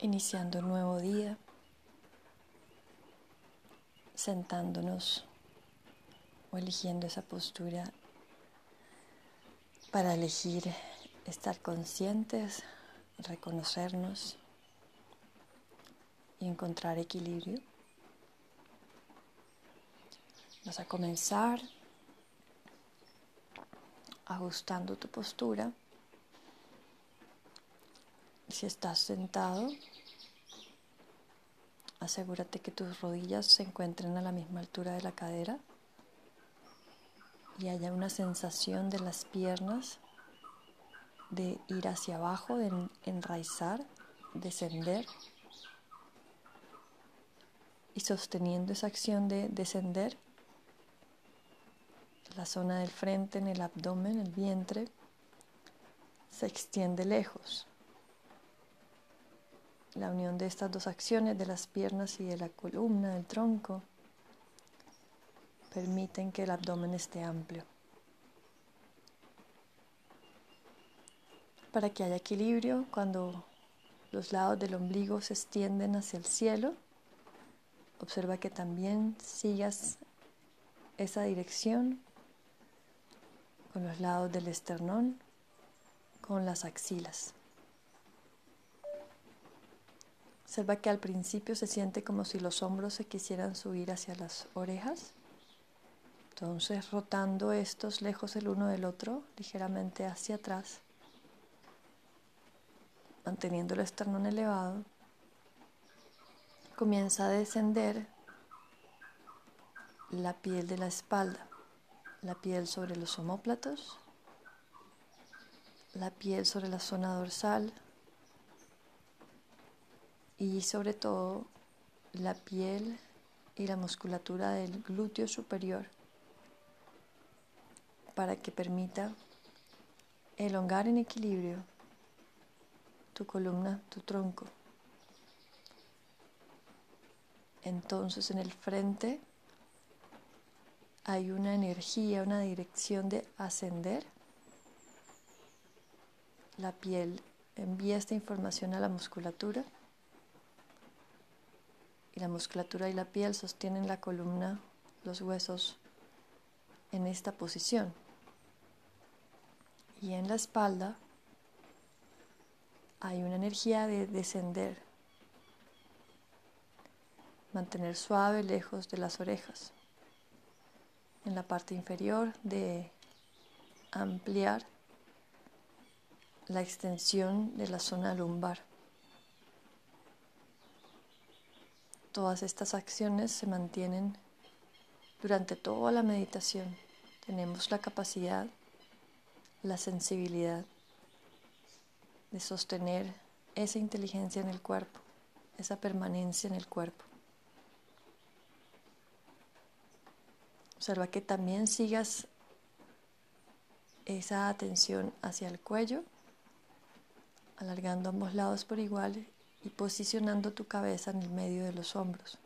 iniciando un nuevo día, sentándonos o eligiendo esa postura para elegir estar conscientes, reconocernos y encontrar equilibrio. Vas a comenzar ajustando tu postura. Si estás sentado, asegúrate que tus rodillas se encuentren a la misma altura de la cadera y haya una sensación de las piernas de ir hacia abajo, de enraizar, descender y sosteniendo esa acción de descender, la zona del frente, en el abdomen, el vientre, se extiende lejos la unión de estas dos acciones, de las piernas y de la columna, del tronco, permiten que el abdomen esté amplio. Para que haya equilibrio, cuando los lados del ombligo se extienden hacia el cielo, observa que también sigas esa dirección con los lados del esternón, con las axilas. Observa que al principio se siente como si los hombros se quisieran subir hacia las orejas. Entonces rotando estos lejos el uno del otro, ligeramente hacia atrás, manteniendo el esternón elevado, comienza a descender la piel de la espalda, la piel sobre los omóplatos, la piel sobre la zona dorsal, y sobre todo la piel y la musculatura del glúteo superior para que permita elongar en equilibrio tu columna, tu tronco. Entonces en el frente hay una energía, una dirección de ascender. La piel envía esta información a la musculatura la musculatura y la piel sostienen la columna, los huesos en esta posición. Y en la espalda hay una energía de descender, mantener suave lejos de las orejas. En la parte inferior de ampliar la extensión de la zona lumbar. Todas estas acciones se mantienen durante toda la meditación. Tenemos la capacidad, la sensibilidad de sostener esa inteligencia en el cuerpo, esa permanencia en el cuerpo. Observa que también sigas esa atención hacia el cuello, alargando ambos lados por igual y posicionando tu cabeza en el medio de los hombros.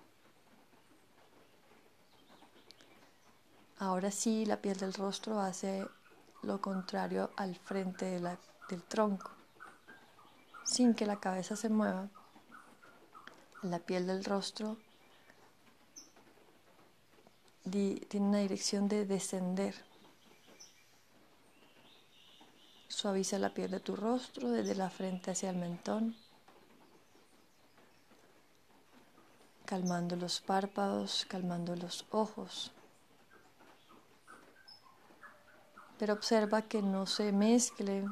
Ahora sí, la piel del rostro hace lo contrario al frente del tronco, sin que la cabeza se mueva. La piel del rostro tiene una dirección de descender. Suaviza la piel de tu rostro desde la frente hacia el mentón. Calmando los párpados, calmando los ojos. Pero observa que no se mezcle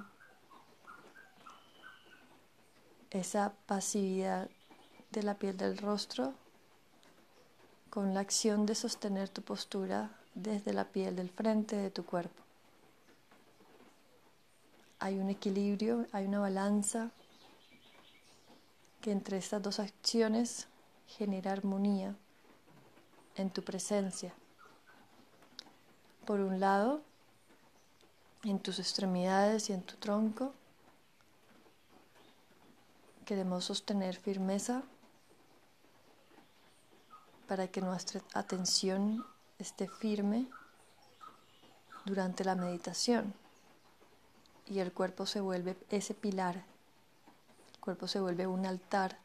esa pasividad de la piel del rostro con la acción de sostener tu postura desde la piel del frente de tu cuerpo. Hay un equilibrio, hay una balanza que entre estas dos acciones genera armonía en tu presencia. Por un lado, en tus extremidades y en tu tronco, queremos sostener firmeza para que nuestra atención esté firme durante la meditación y el cuerpo se vuelve ese pilar, el cuerpo se vuelve un altar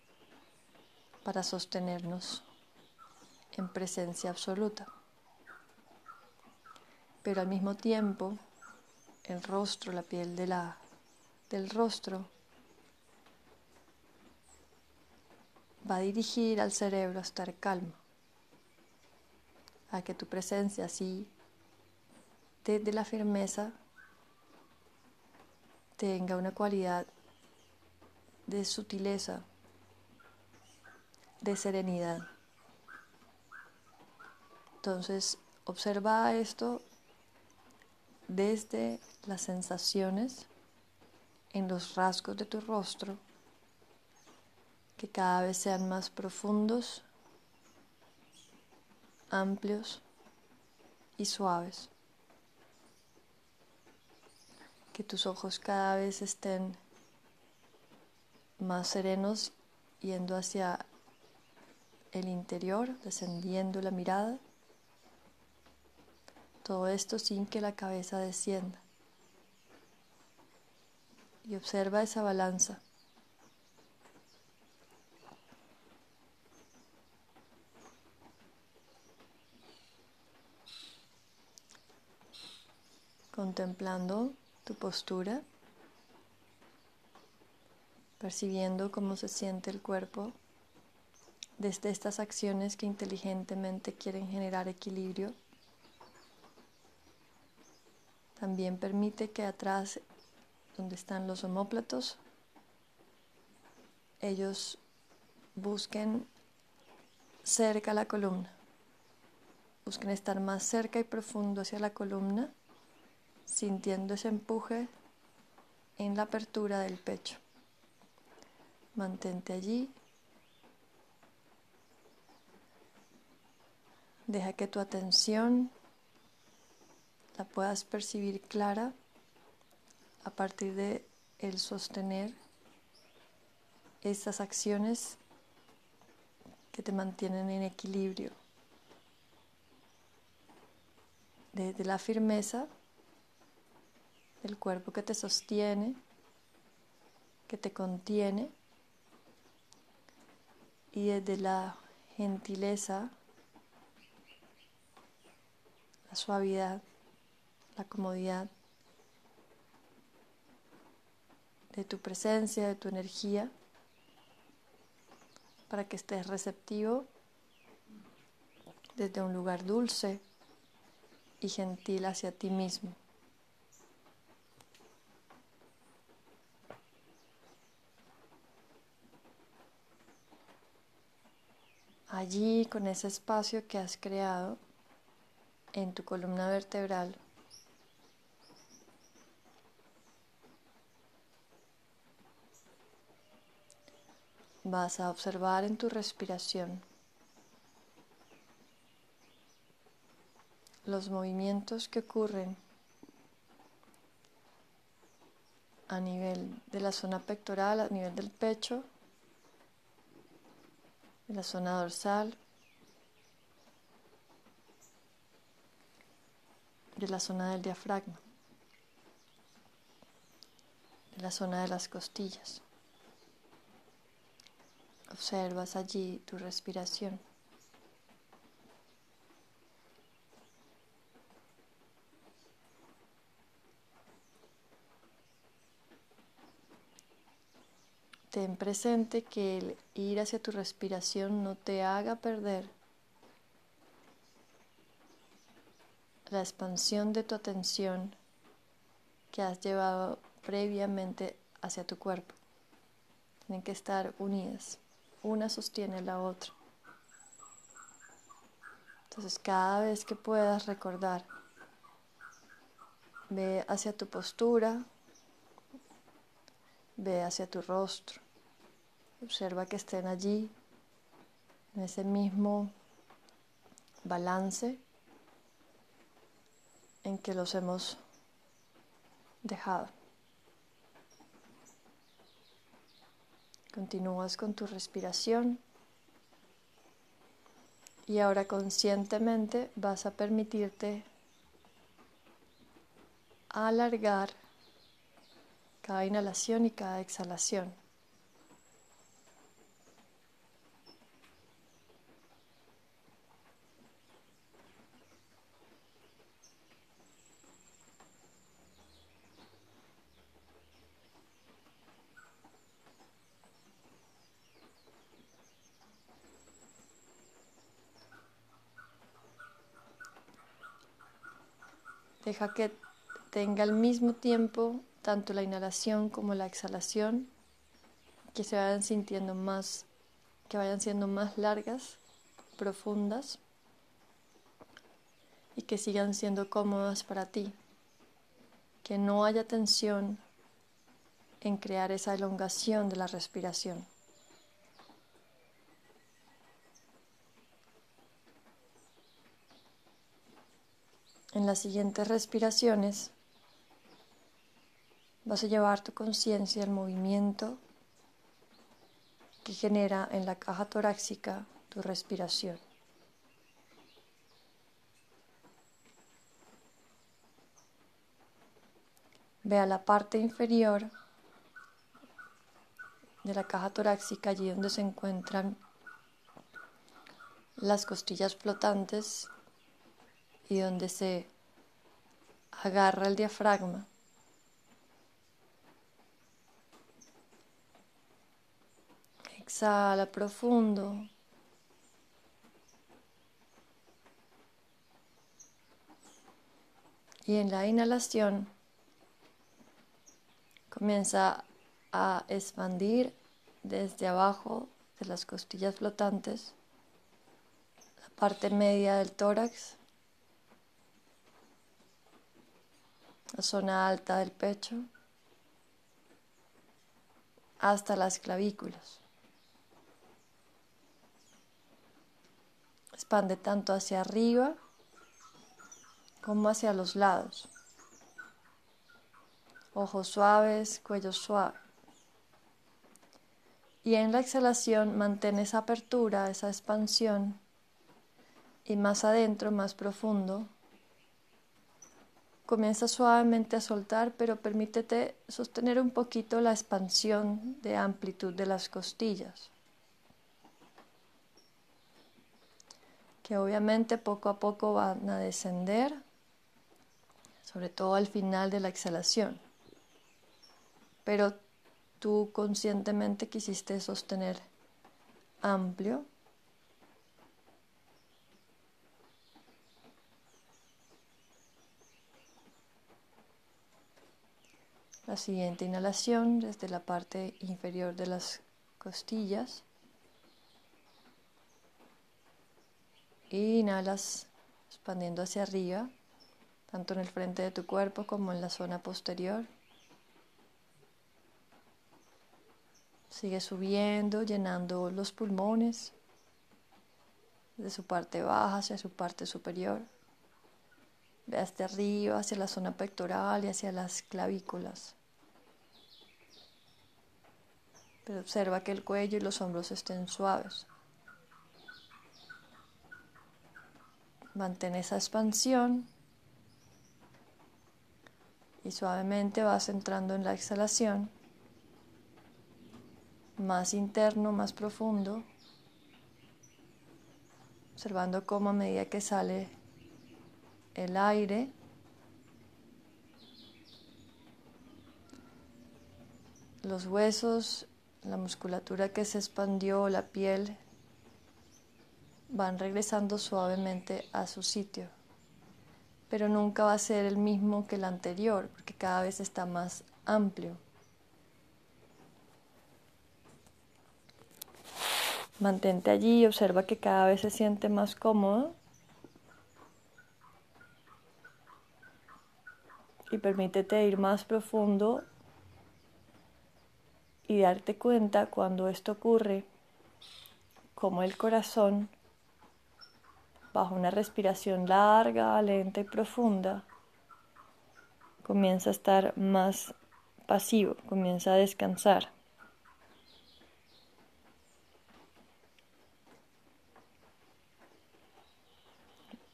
para sostenernos en presencia absoluta. Pero al mismo tiempo, el rostro, la piel de la, del rostro, va a dirigir al cerebro a estar calmo, a que tu presencia así, desde la firmeza, tenga una cualidad de sutileza, de serenidad. Entonces, observa esto desde las sensaciones en los rasgos de tu rostro, que cada vez sean más profundos, amplios y suaves. Que tus ojos cada vez estén más serenos yendo hacia el interior, descendiendo la mirada. Todo esto sin que la cabeza descienda. Y observa esa balanza. Contemplando tu postura, percibiendo cómo se siente el cuerpo desde estas acciones que inteligentemente quieren generar equilibrio. También permite que atrás, donde están los homóplatos, ellos busquen cerca la columna. Busquen estar más cerca y profundo hacia la columna, sintiendo ese empuje en la apertura del pecho. Mantente allí Deja que tu atención la puedas percibir clara a partir de el sostener estas acciones que te mantienen en equilibrio. Desde la firmeza del cuerpo que te sostiene, que te contiene, y desde la gentileza suavidad, la comodidad de tu presencia, de tu energía, para que estés receptivo desde un lugar dulce y gentil hacia ti mismo. Allí, con ese espacio que has creado, en tu columna vertebral. Vas a observar en tu respiración los movimientos que ocurren a nivel de la zona pectoral, a nivel del pecho, de la zona dorsal, de la zona del diafragma, de la zona de las costillas. Observas allí tu respiración. Ten presente que el ir hacia tu respiración no te haga perder la expansión de tu atención que has llevado previamente hacia tu cuerpo. Tienen que estar unidas. Una sostiene la otra. Entonces cada vez que puedas recordar, ve hacia tu postura, ve hacia tu rostro. Observa que estén allí, en ese mismo balance en que los hemos dejado. Continúas con tu respiración y ahora conscientemente vas a permitirte alargar cada inhalación y cada exhalación. Deja que tenga al mismo tiempo tanto la inhalación como la exhalación, que se vayan sintiendo más, que vayan siendo más largas, profundas y que sigan siendo cómodas para ti. Que no haya tensión en crear esa elongación de la respiración. En las siguientes respiraciones vas a llevar tu conciencia al movimiento que genera en la caja torácica tu respiración. Ve a la parte inferior de la caja torácica, allí donde se encuentran las costillas flotantes y donde se agarra el diafragma. Exhala profundo. Y en la inhalación comienza a expandir desde abajo de las costillas flotantes la parte media del tórax la zona alta del pecho, hasta las clavículas. Expande tanto hacia arriba como hacia los lados. Ojos suaves, cuello suave. Y en la exhalación mantén esa apertura, esa expansión. Y más adentro, más profundo, Comienza suavemente a soltar, pero permítete sostener un poquito la expansión de amplitud de las costillas. Que obviamente poco a poco van a descender, sobre todo al final de la exhalación. Pero tú conscientemente quisiste sostener amplio La siguiente inhalación desde la parte inferior de las costillas. Inhalas expandiendo hacia arriba, tanto en el frente de tu cuerpo como en la zona posterior. Sigue subiendo, llenando los pulmones de su parte baja hacia su parte superior. Hacia arriba, hacia la zona pectoral y hacia las clavículas. Pero observa que el cuello y los hombros estén suaves. Mantén esa expansión y suavemente vas entrando en la exhalación, más interno, más profundo, observando cómo a medida que sale el aire, los huesos la musculatura que se expandió, la piel, van regresando suavemente a su sitio. Pero nunca va a ser el mismo que el anterior, porque cada vez está más amplio. Mantente allí observa que cada vez se siente más cómodo. Y permítete ir más profundo y darte cuenta cuando esto ocurre, como el corazón, bajo una respiración larga, lenta y profunda, comienza a estar más pasivo, comienza a descansar.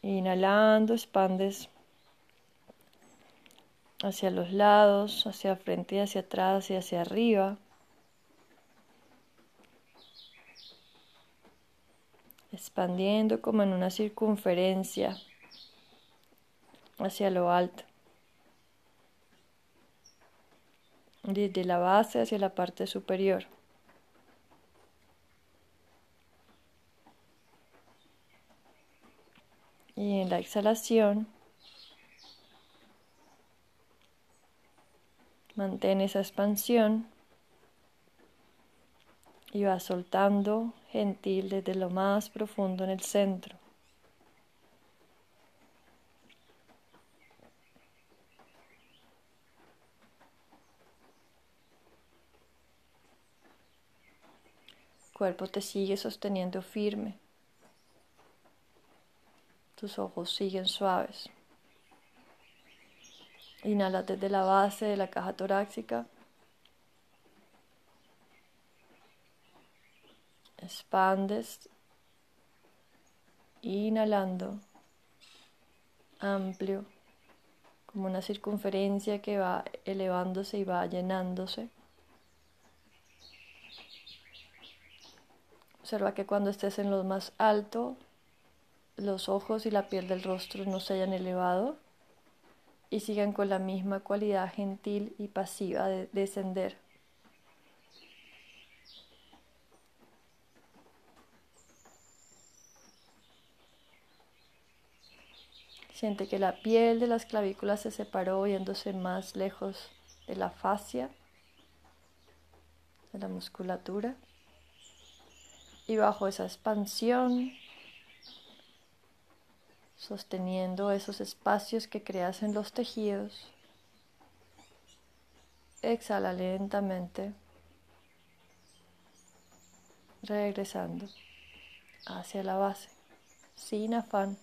Inhalando, expandes hacia los lados, hacia frente y hacia atrás y hacia arriba. expandiendo como en una circunferencia hacia lo alto, desde la base hacia la parte superior. Y en la exhalación, Mantén esa expansión y va soltando gentil desde lo más profundo en el centro. cuerpo te sigue sosteniendo firme. Tus ojos siguen suaves. Inhala desde la base de la caja torácica. Expandes. Inhalando. Amplio. Como una circunferencia que va elevándose y va llenándose. Observa que cuando estés en lo más alto, los ojos y la piel del rostro no se hayan elevado y sigan con la misma cualidad gentil y pasiva de descender. Siente que la piel de las clavículas se separó yéndose más lejos de la fascia, de la musculatura. Y bajo esa expansión, sosteniendo esos espacios que creas en los tejidos, exhala lentamente, regresando hacia la base, sin afán,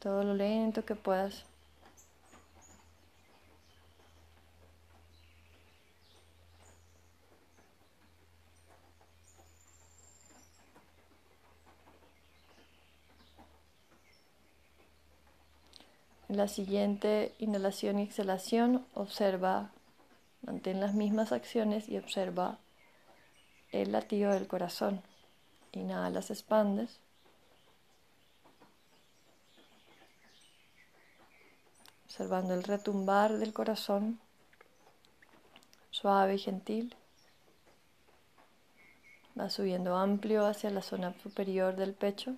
todo lo lento que puedas. En la siguiente inhalación y exhalación, observa, mantén las mismas acciones y observa el latido del corazón. Inhalas, expandes. Observando el retumbar del corazón, suave y gentil. Va subiendo amplio hacia la zona superior del pecho.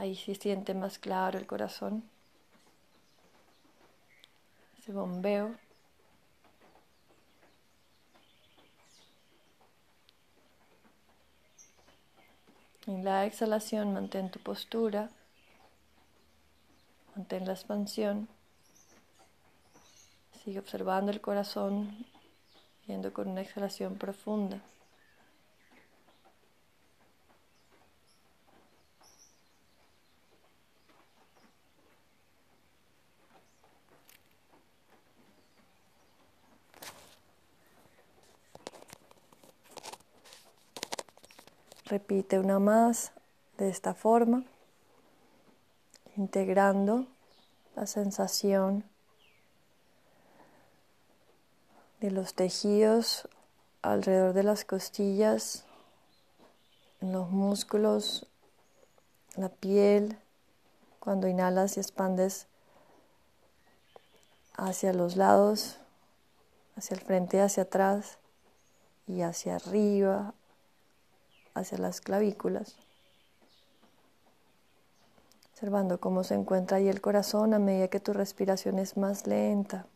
Ahí se siente más claro el corazón. Ese bombeo. En la exhalación mantén tu postura, mantén la expansión, sigue observando el corazón, yendo con una exhalación profunda. Repite una más de esta forma, integrando la sensación de los tejidos alrededor de las costillas, en los músculos, la piel, cuando inhalas y expandes hacia los lados, hacia el frente, hacia atrás y hacia arriba, hacia las clavículas, observando cómo se encuentra ahí el corazón a medida que tu respiración es más lenta,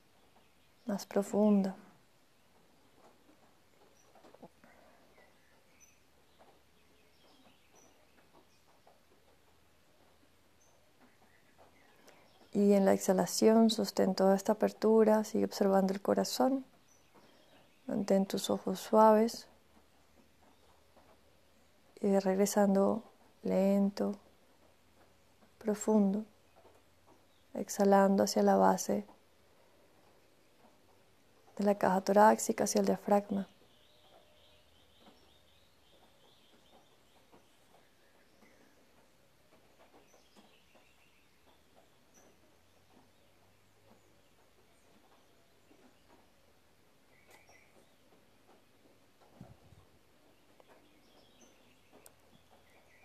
más profunda. Y en la exhalación sostén toda esta apertura, sigue observando el corazón, mantén tus ojos suaves y regresando lento, profundo, exhalando hacia la base de la caja torácica, hacia el diafragma.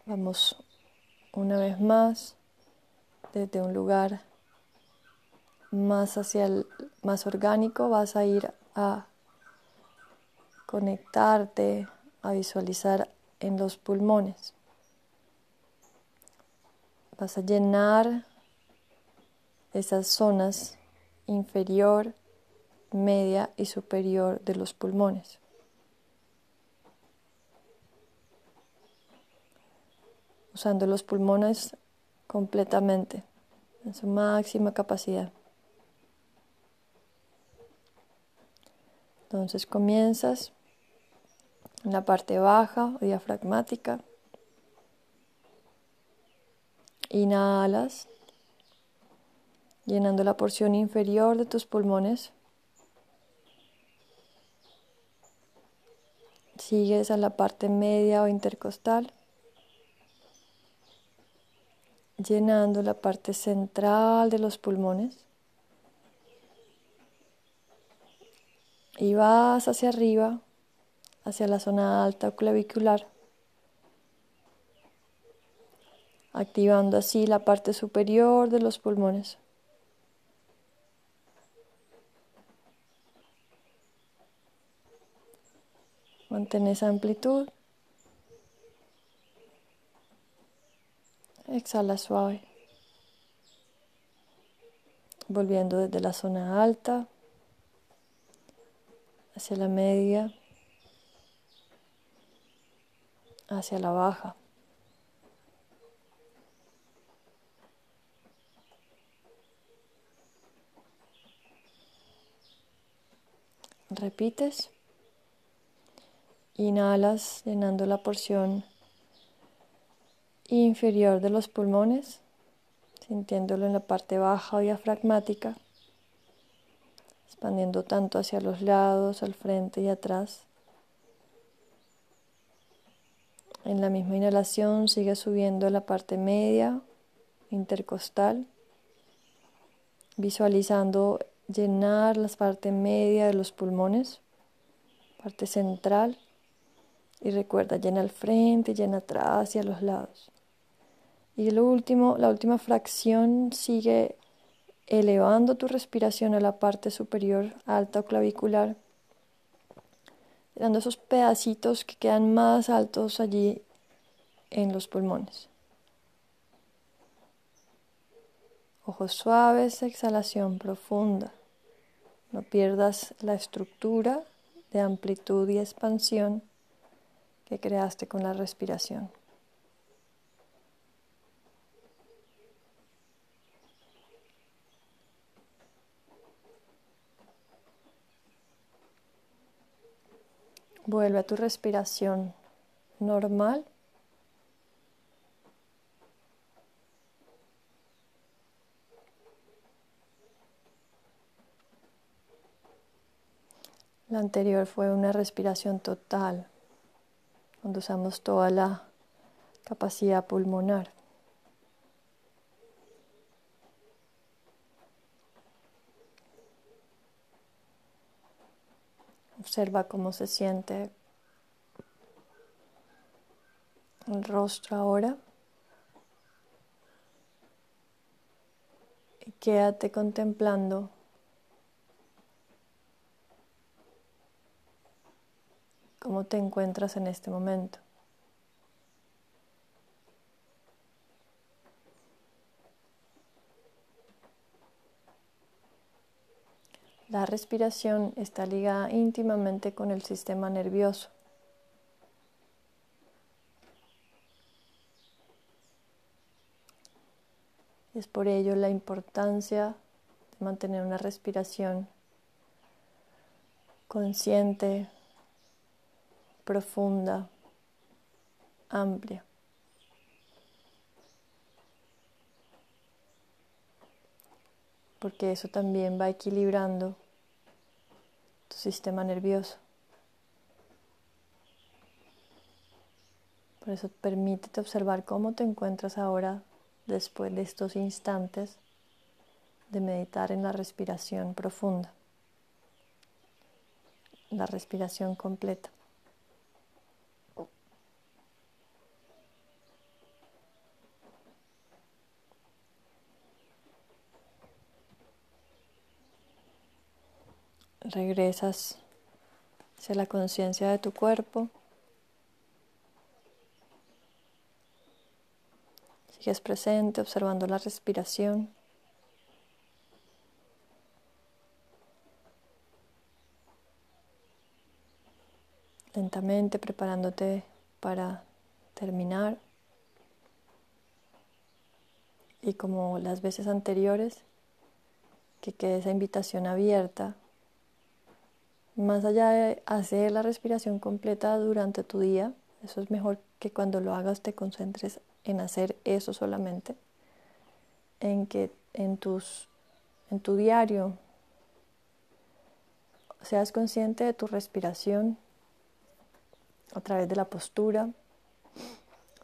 Vamos una vez más desde un lugar más hacia el más orgánico, vas a ir a conectarte, a visualizar en los pulmones. Vas a llenar esas zonas inferior, media y superior de los pulmones. Usando los pulmones completamente, en su máxima capacidad. Entonces comienzas en la parte baja o diafragmática. Inhalas, llenando la porción inferior de tus pulmones. Sigues a la parte media o intercostal, llenando la parte central de los pulmones. Y vas hacia arriba, hacia la zona alta clavicular, activando así la parte superior de los pulmones. Mantén esa amplitud. Exhala suave. Volviendo desde la zona alta hacia la media, hacia la baja. Repites. Inhalas llenando la porción inferior de los pulmones, sintiéndolo en la parte baja diafragmática expandiendo tanto hacia los lados, al frente y atrás. En la misma inhalación sigue subiendo la parte media, intercostal, visualizando llenar la parte media de los pulmones, parte central, y recuerda, llena al frente, llena atrás y a los lados. Y lo último, la última fracción sigue elevando tu respiración a la parte superior alta o clavicular, dando esos pedacitos que quedan más altos allí en los pulmones. Ojos suaves, exhalación profunda. No pierdas la estructura de amplitud y expansión que creaste con la respiración. Vuelve a tu respiración normal. La anterior fue una respiración total, cuando usamos toda la capacidad pulmonar. Observa cómo se siente el rostro ahora. Y quédate contemplando cómo te encuentras en este momento. La respiración está ligada íntimamente con el sistema nervioso. Es por ello la importancia de mantener una respiración consciente, profunda, amplia. Porque eso también va equilibrando tu sistema nervioso. Por eso permítete observar cómo te encuentras ahora después de estos instantes de meditar en la respiración profunda, la respiración completa. regresas hacia la conciencia de tu cuerpo. Sigues presente observando la respiración. Lentamente preparándote para terminar. Y como las veces anteriores, que quede esa invitación abierta más allá de hacer la respiración completa durante tu día, eso es mejor que cuando lo hagas te concentres en hacer eso solamente, en que en, tus, en tu diario seas consciente de tu respiración a través de la postura,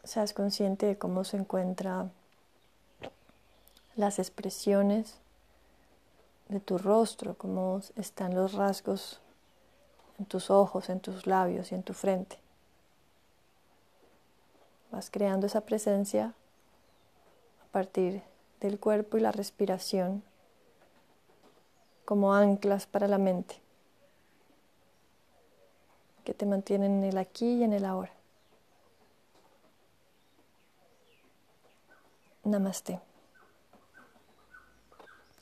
seas consciente de cómo se encuentran las expresiones de tu rostro, cómo están los rasgos en tus ojos, en tus labios y en tu frente. Vas creando esa presencia a partir del cuerpo y la respiración como anclas para la mente que te mantienen en el aquí y en el ahora. Namaste.